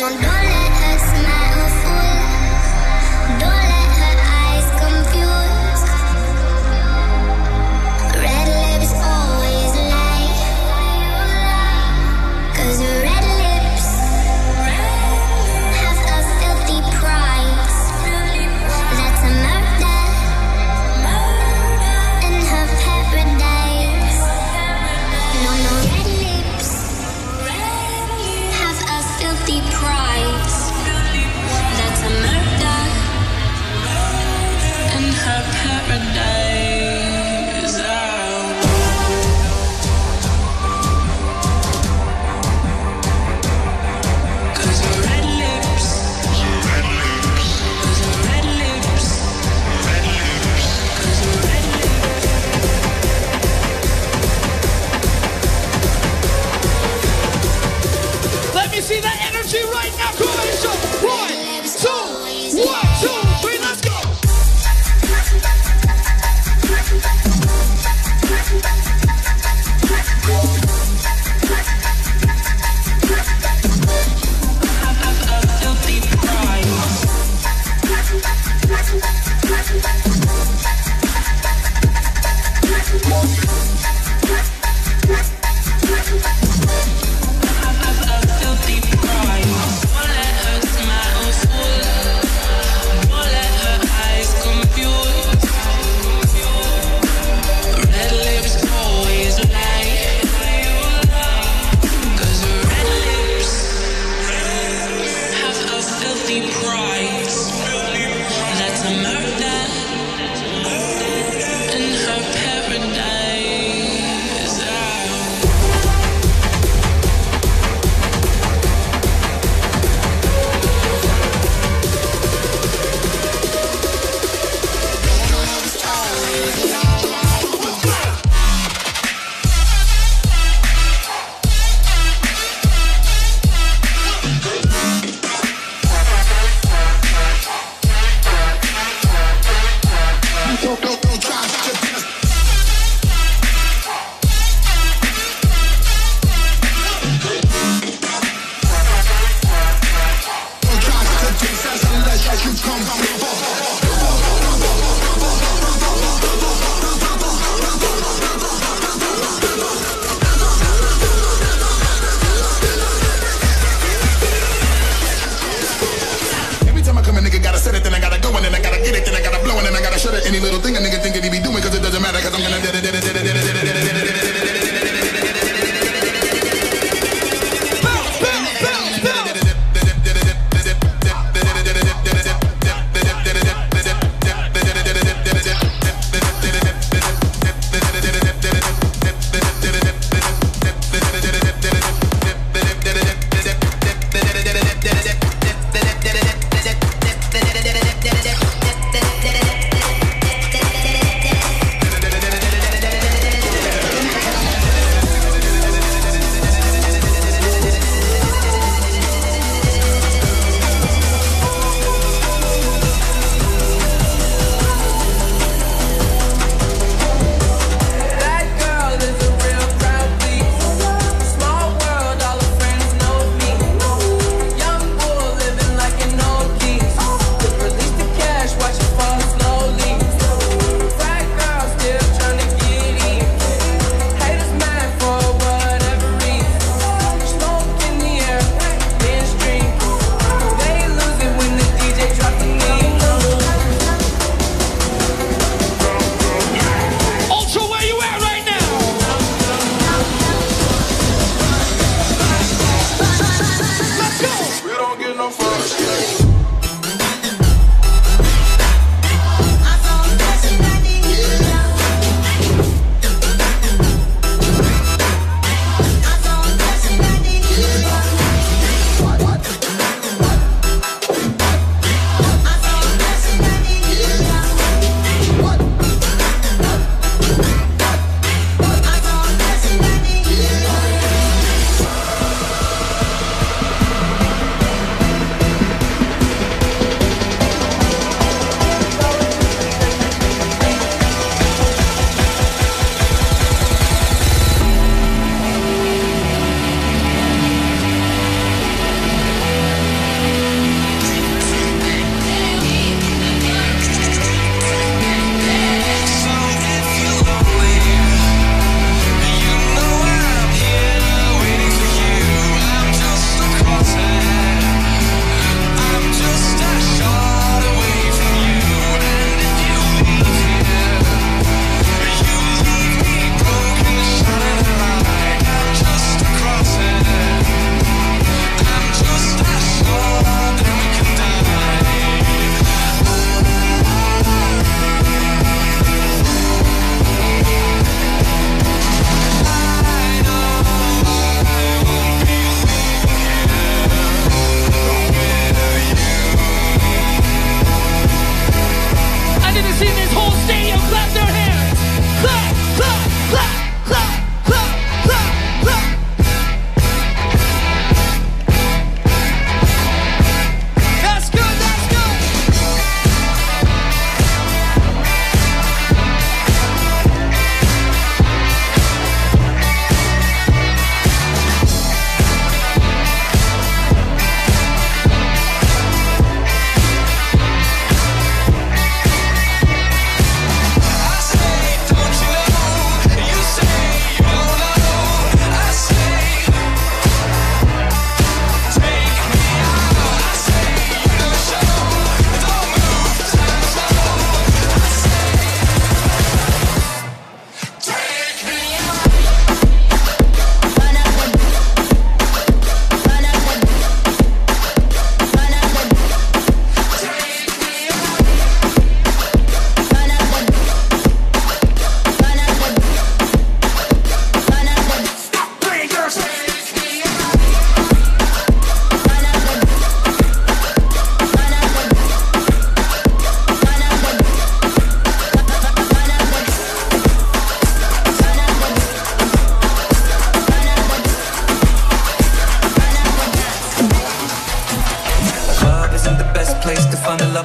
no, don't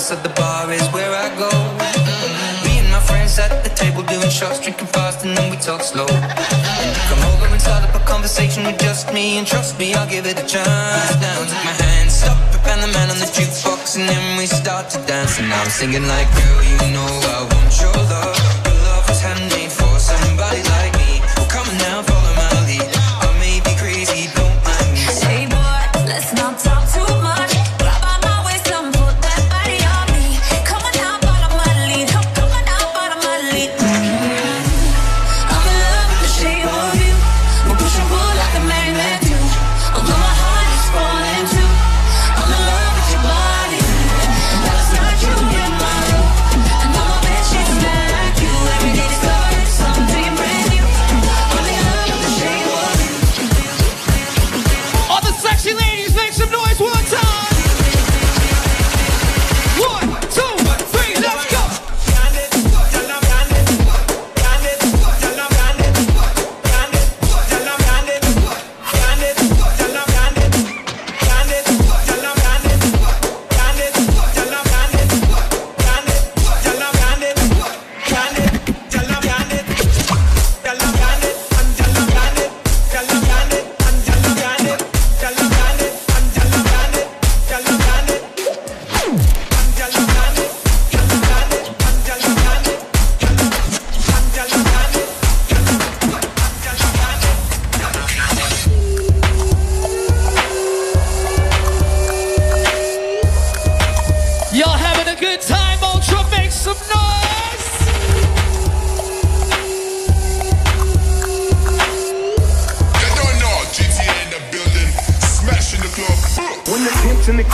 so the bar is where I go. Me and my friends at the table doing shots, drinking fast, and then we talk slow. Come over and start up a conversation with just me, and trust me, I'll give it a chance. Now take my hand, stop and the man on the jukebox, and then we start to dance. And I'm singing like, girl, you know I want. Your love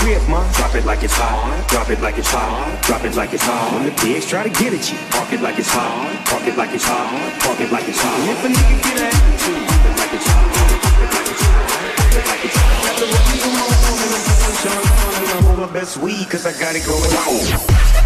crib, ma, drop it like it's hot. Drop it like it's hot. Drop it like it's hot. When the pigs try to get at you, park it like it's hot. Park it like it's hot. Park it like it's hot. If a nigga get at you, drop it like it's hot. Drop it like it's hot. Drop it and. I'm on my best weed 'cause I got it going on.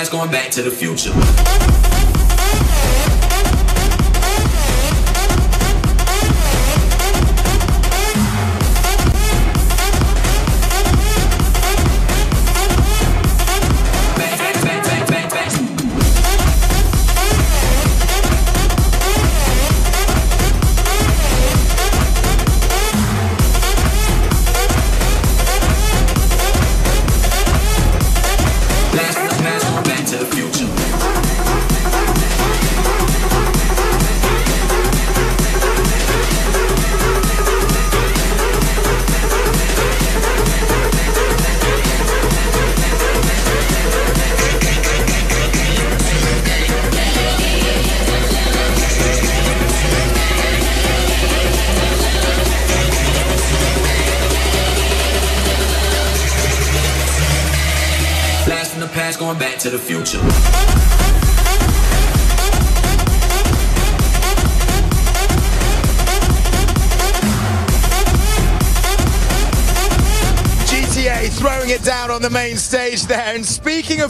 Past, going back to the future. To the future. GTA throwing it down on the main stage there. And speaking of